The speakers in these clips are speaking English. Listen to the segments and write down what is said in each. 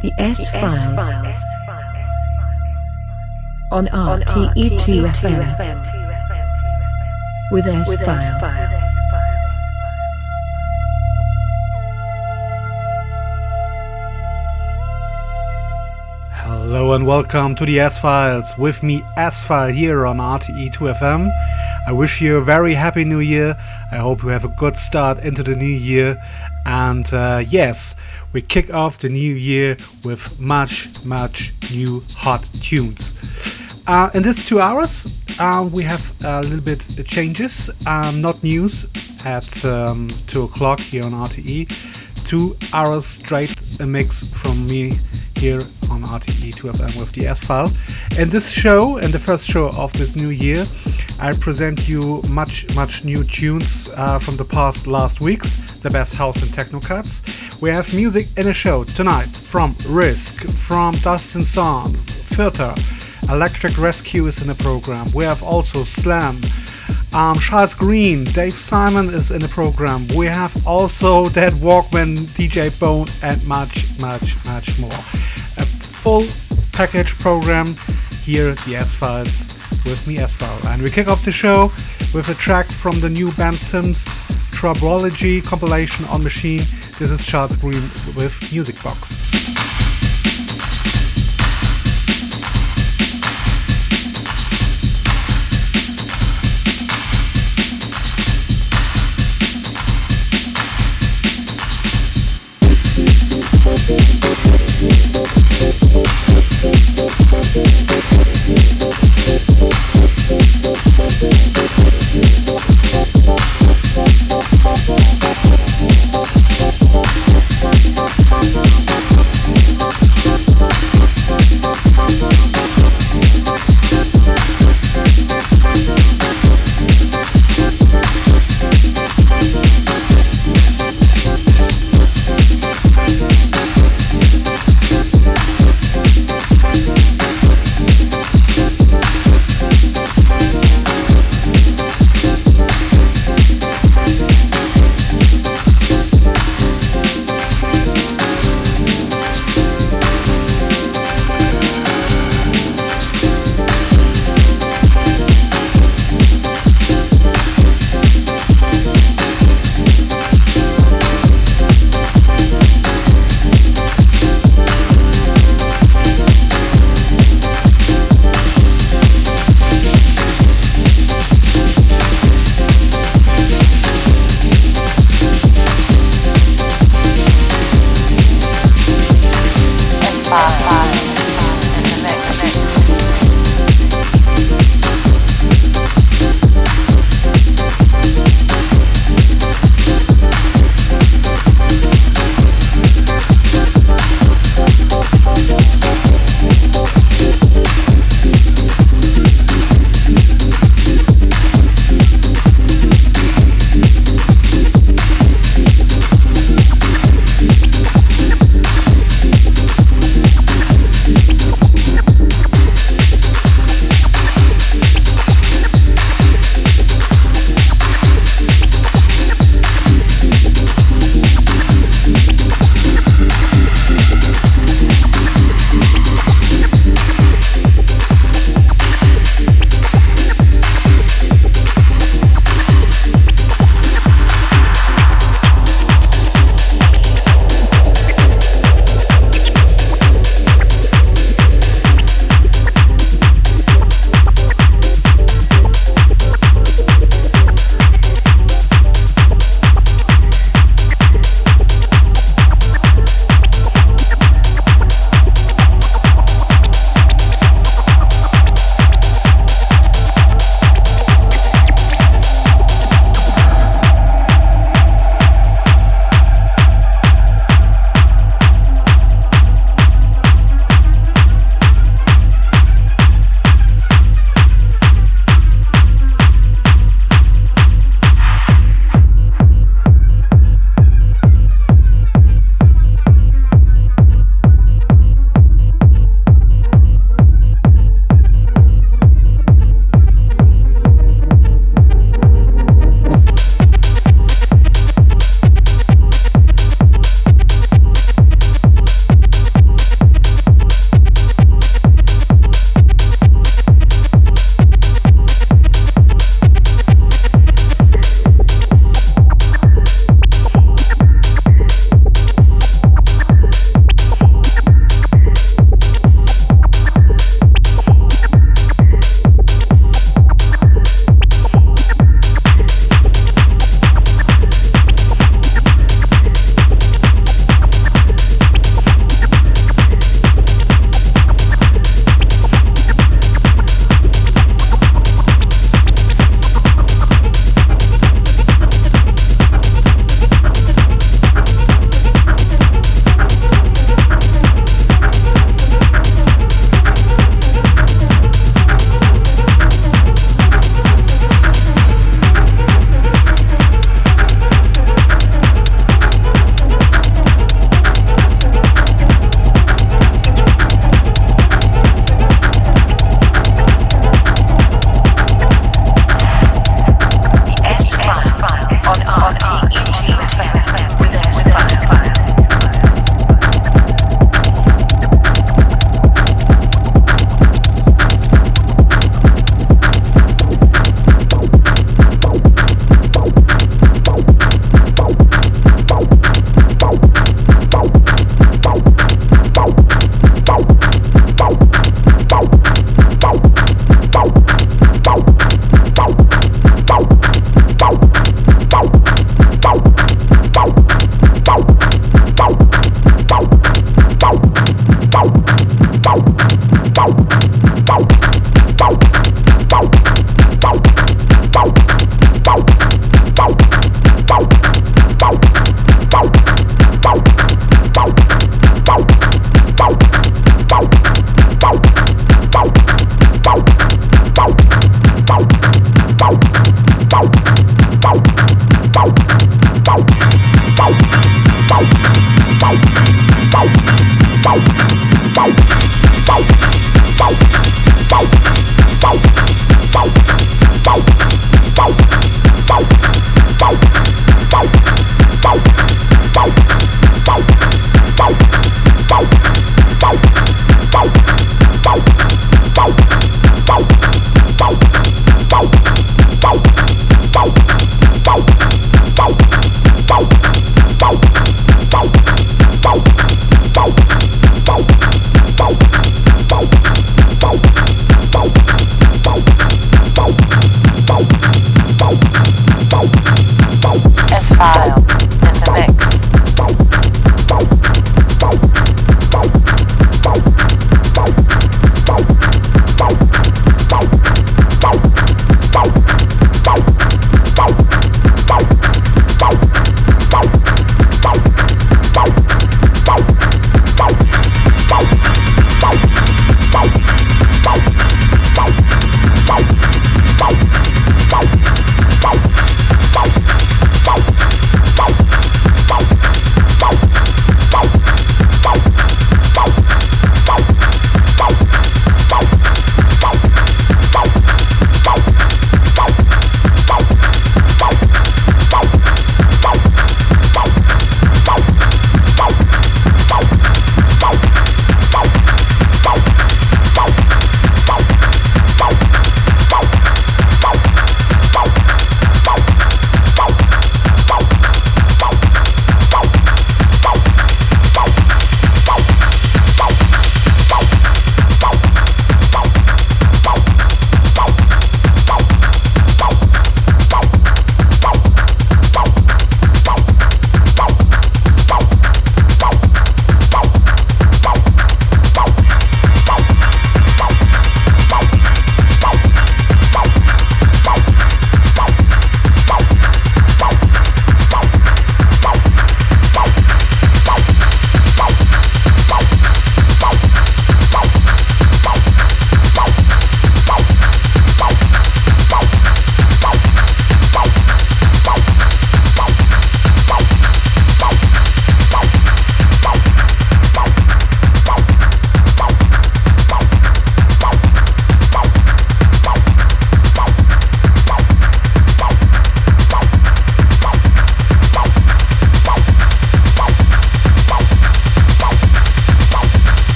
The S Files on RTE2 FM with S File. Hello and welcome to the S Files with me, S File, here on RTE2 FM. I wish you a very happy new year. I hope you have a good start into the new year. And uh, yes, we kick off the new year with much, much new hot tunes. Uh, in this two hours, uh, we have a little bit changes, um, not news, at um, 2 o'clock here on RTE. Two hours straight, a mix from me here on RTE 2FM with the S File. In this show, in the first show of this new year, I present you much, much new tunes uh, from the past last weeks, the best house and techno cuts. We have music in a show tonight from Risc, from Dustin Zahn, Pfirter, Electric Rescue is in the program. We have also Slam. Um, Charles Green, Dave Simon is in the program. We have also Deadwalkman, DJ Bone, and much, much, much more. A full package program here at the S Files with me, S File. And we kick off the show with a track from the new Ben Sims compilation on Machine. This is Charles Green with Musikbox.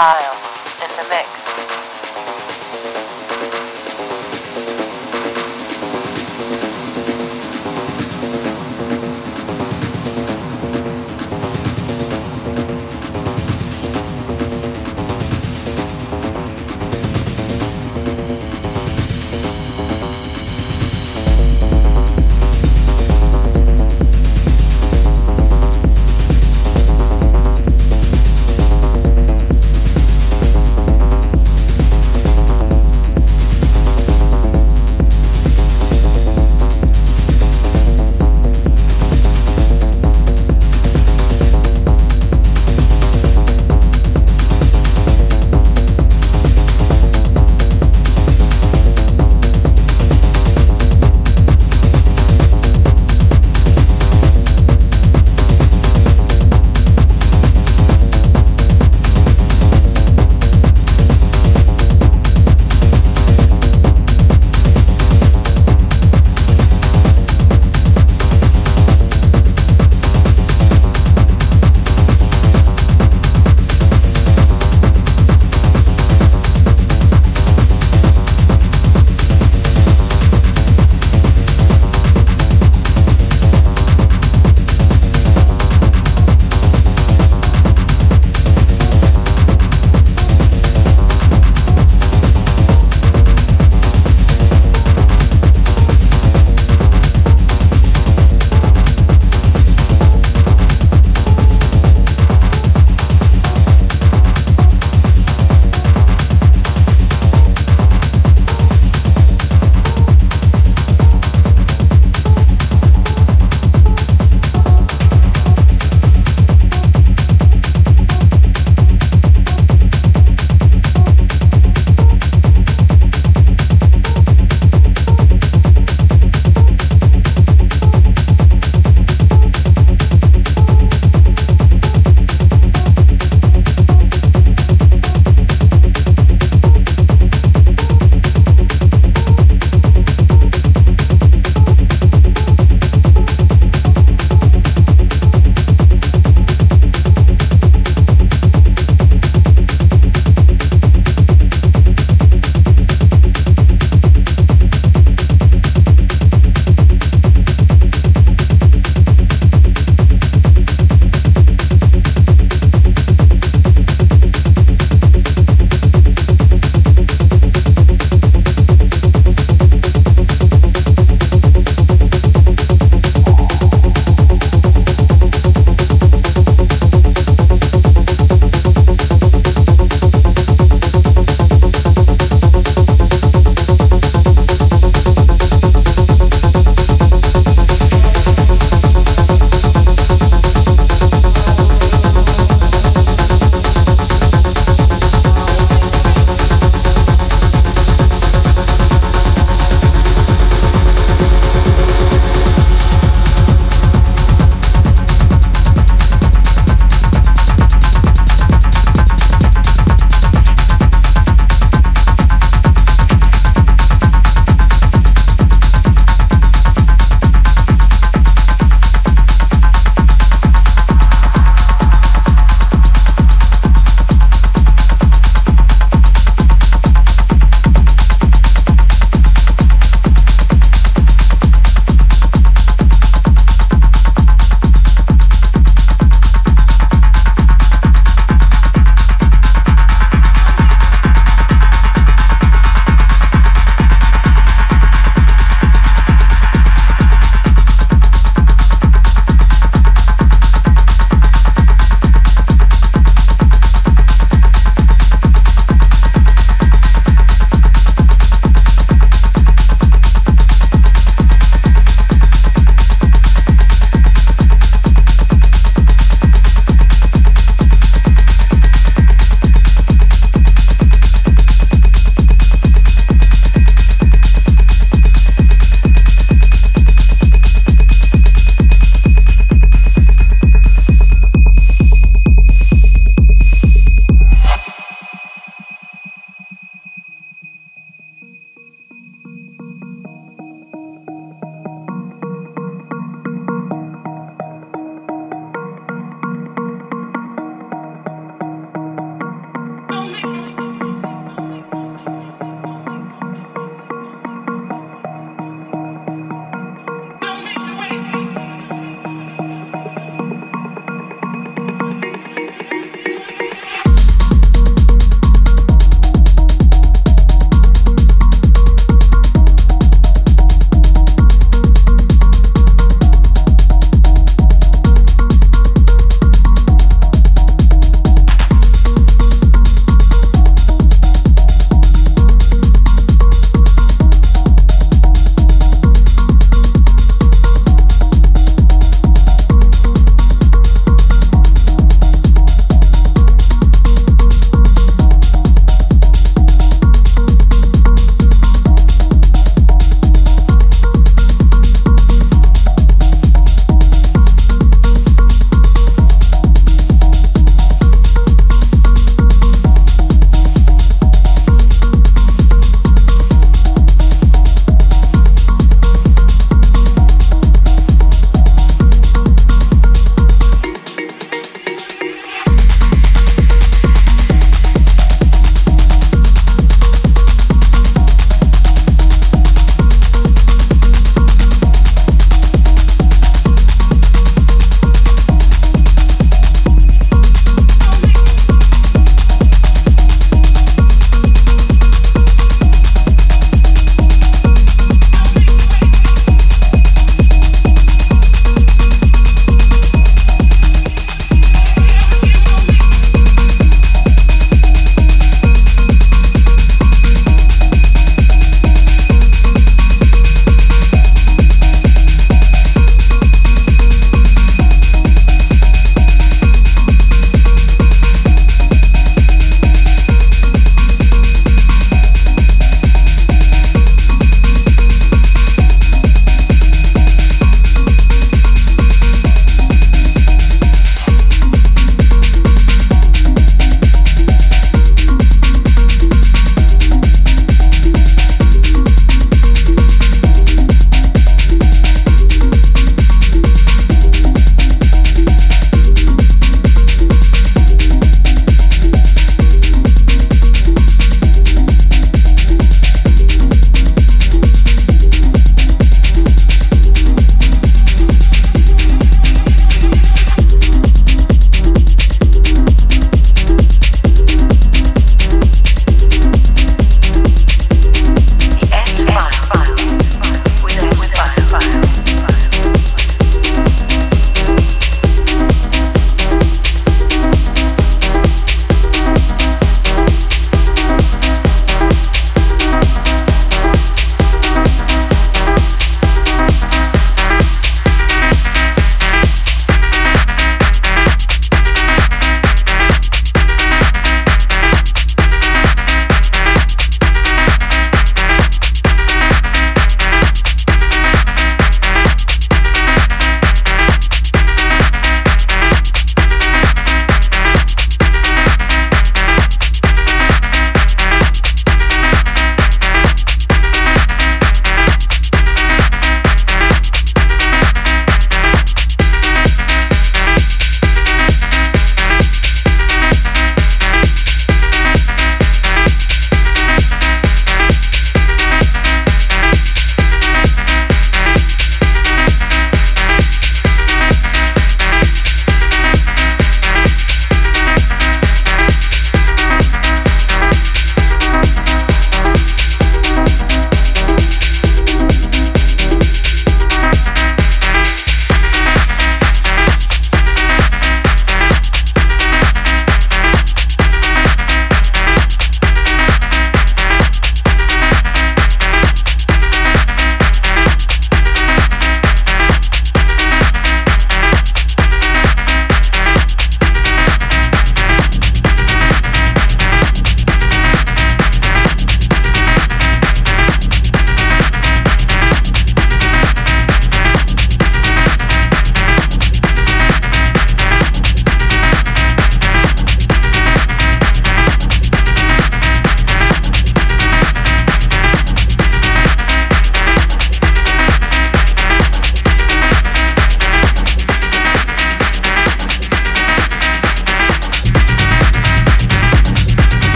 S-File in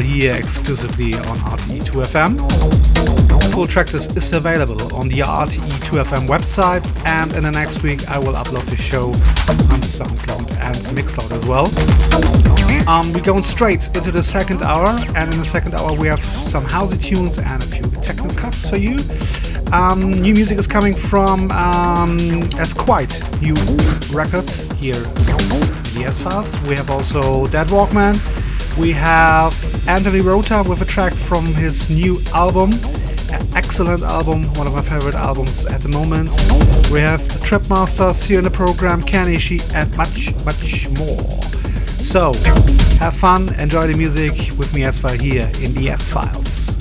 here exclusively on RTE2FM. full tracklist is available on the RTE2FM website, and in the next week I will upload the show on SoundCloud and Mixcloud as well. Um, we're going straight into the second hour, and in the second hour we have some housey tunes and a few techno cuts for you. Um, new music is coming from um, Asquith, new record here the S Files. We have also Deadwalkman. We have Anthony Rother with a track from his new album. An excellent album, one of my favorite albums at the moment. We have the Tripmasters here in the program, Kanishi, and much, much more. So, have fun, enjoy the music with me as far here in the S Files.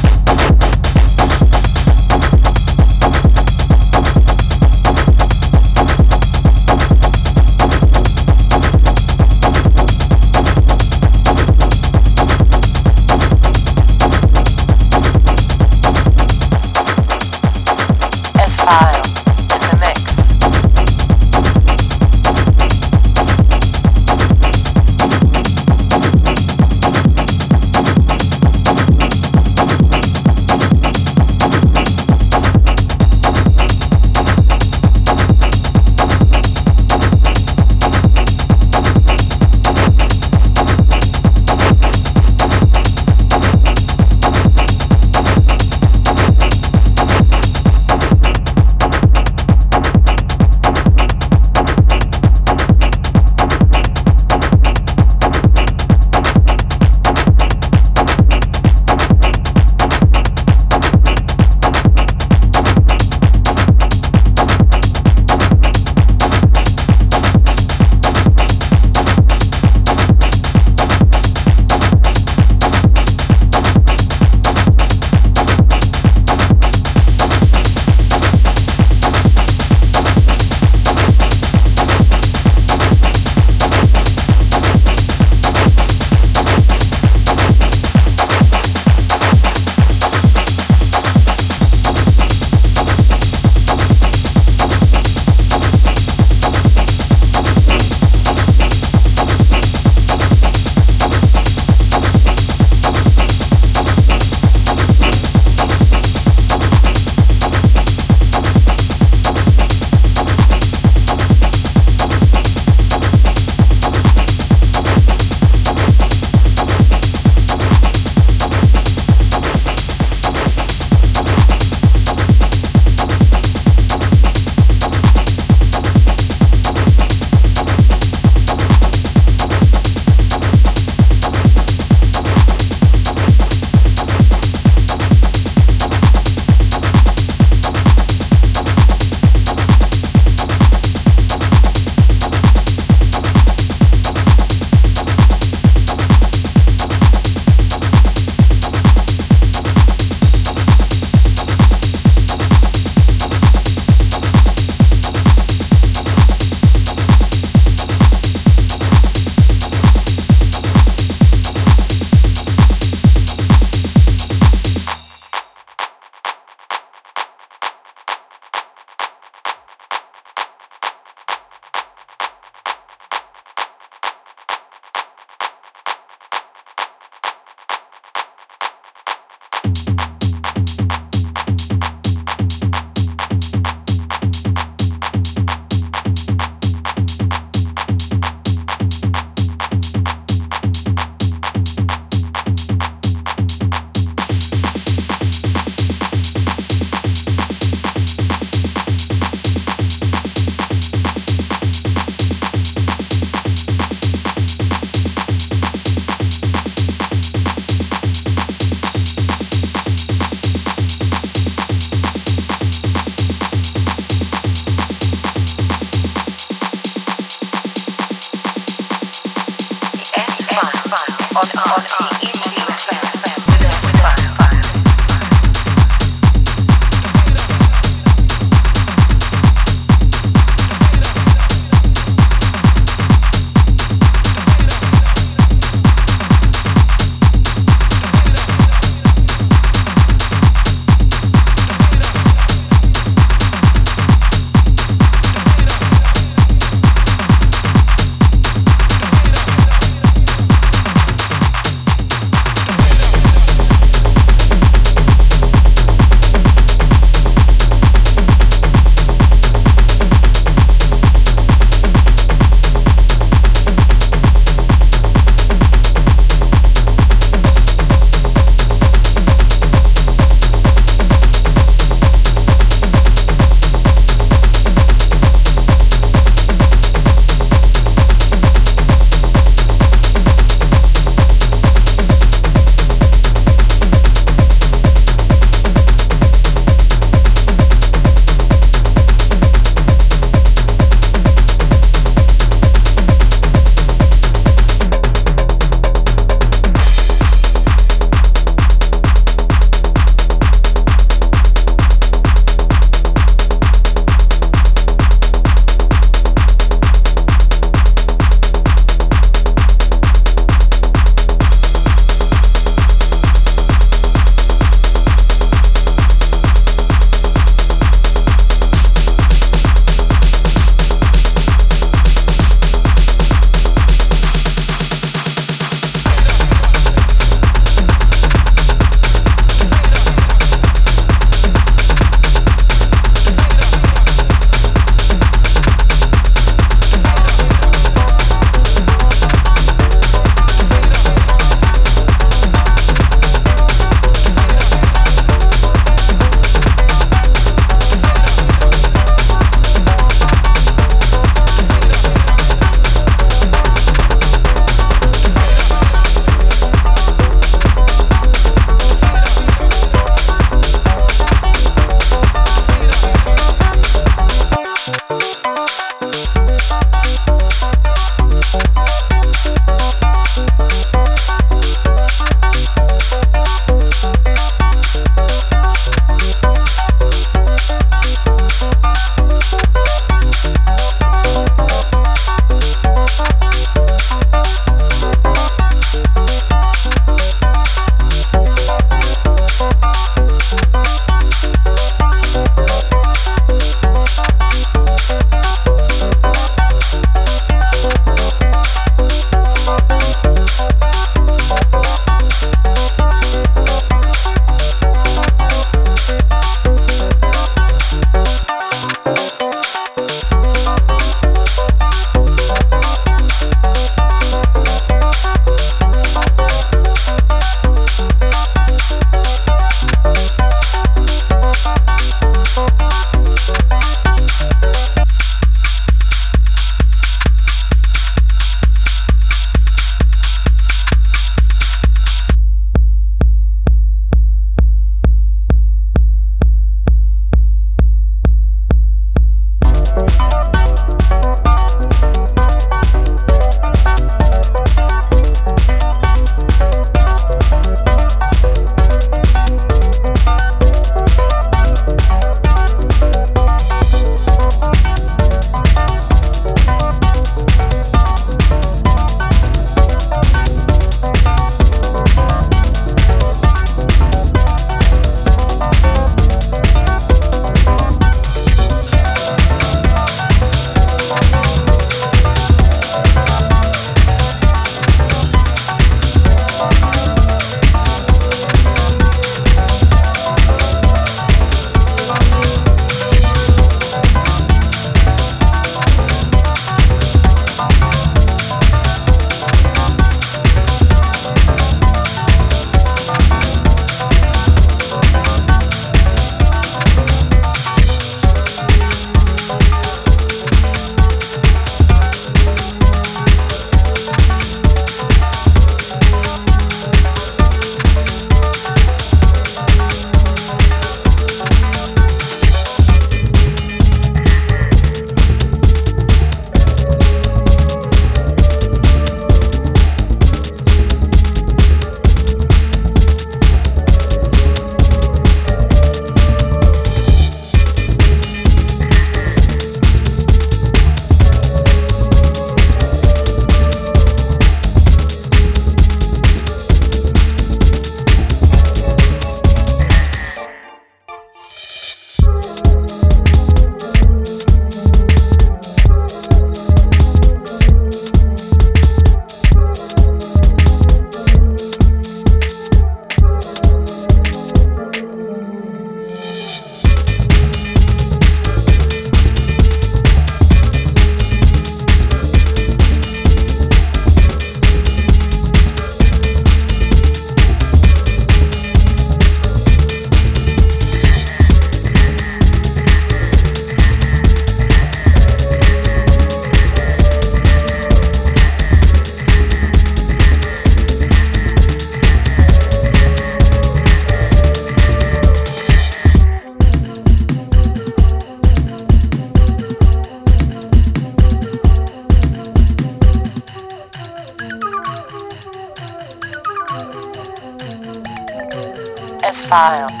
File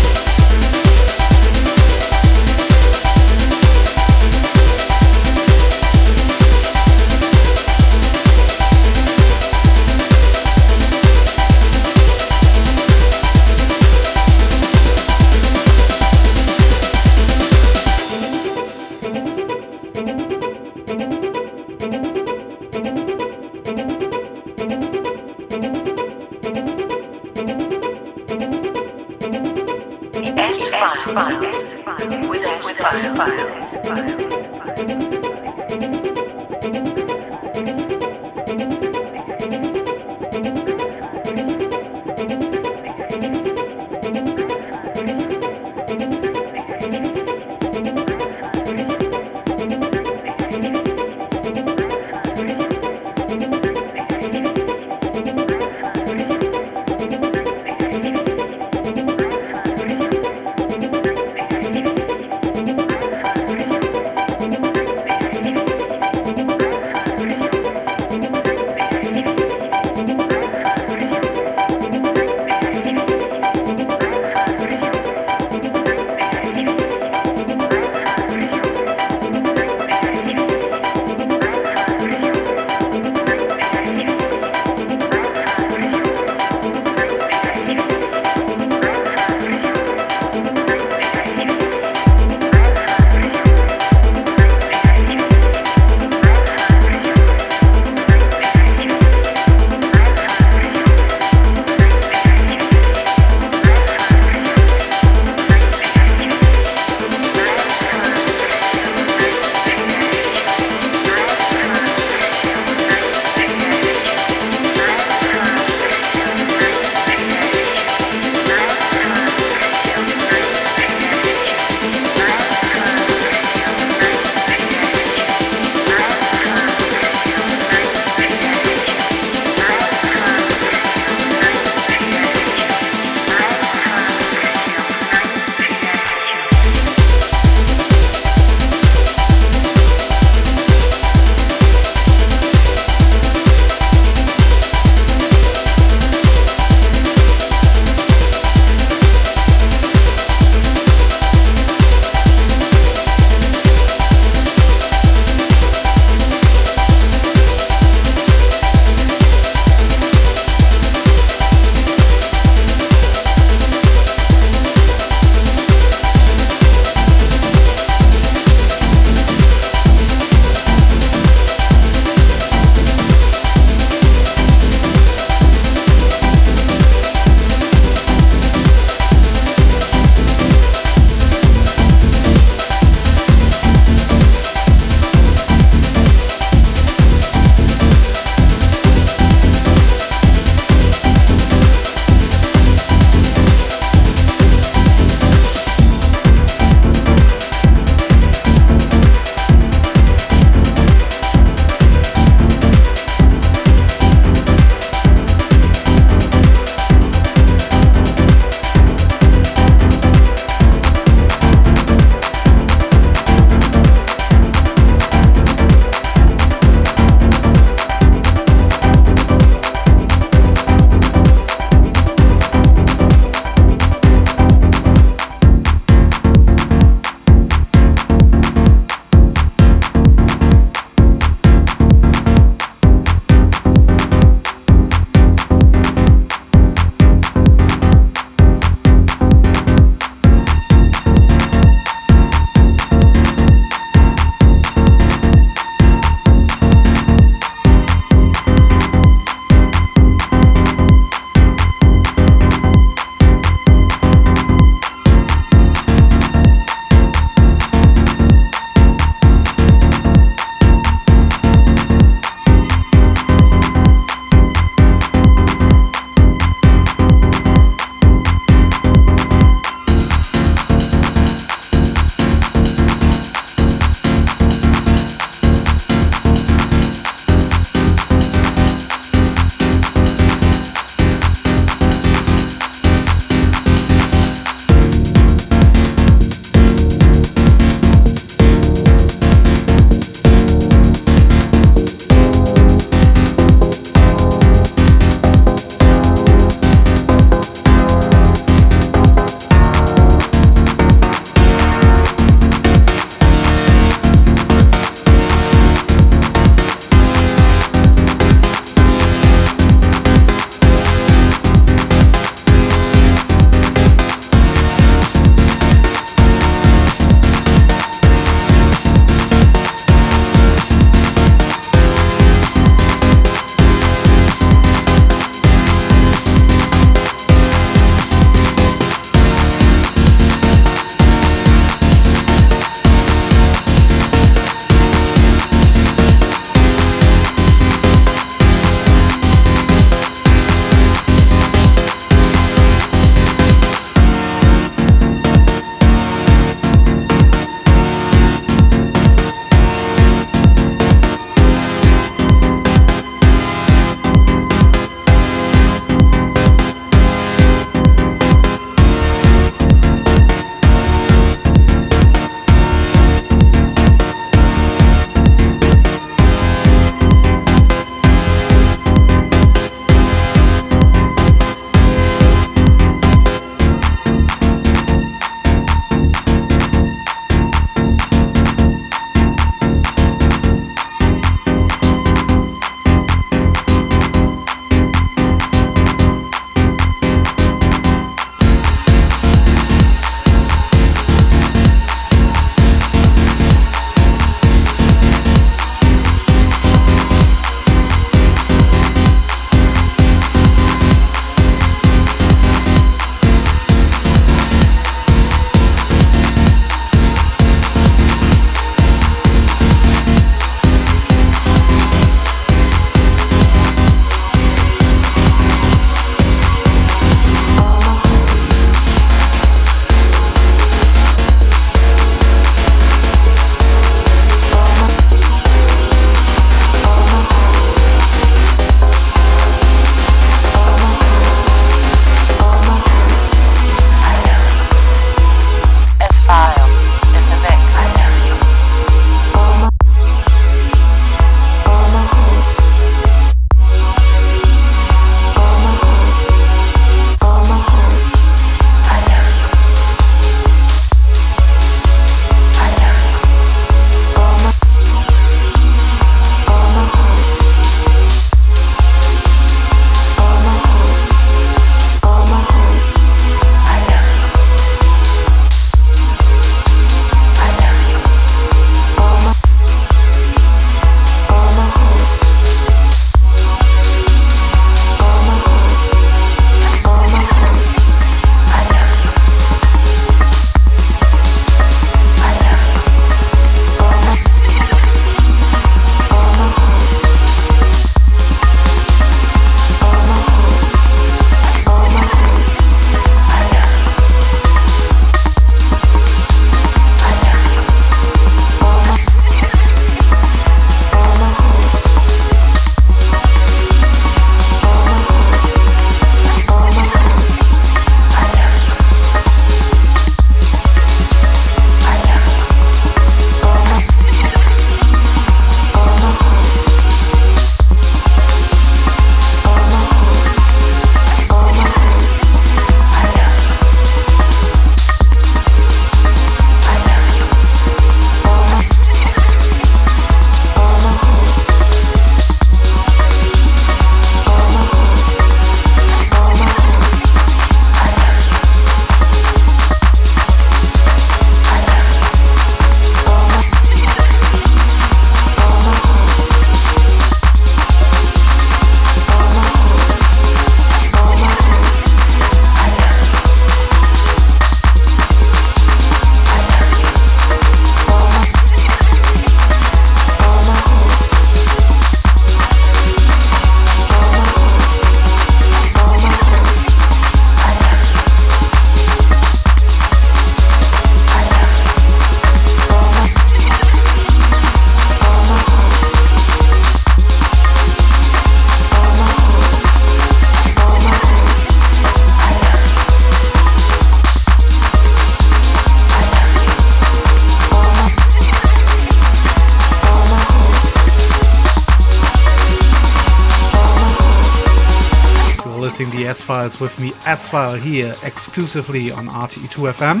Files with me, S File, here exclusively on RTE2FM.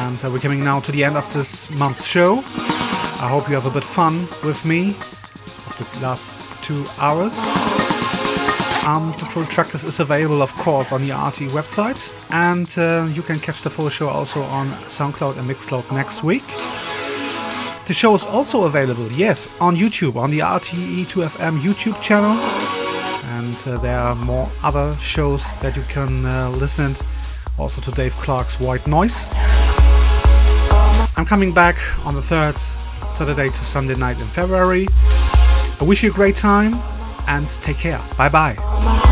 And uh, we're coming now to the end of this month's show. I hope you have a bit fun with me of the last two hours. Um, the full track list is available, of course, on the RTE website, and uh, you can catch the full show also on SoundCloud and Mixcloud next week. The show is also available, yes, on YouTube, on the RTE2FM YouTube channel. And uh, there are more other shows that you can uh, listen also to Dave Clarke's White Noise. I'm coming back on the third Saturday to Sunday night in February. I wish you a great time and take care. Bye bye.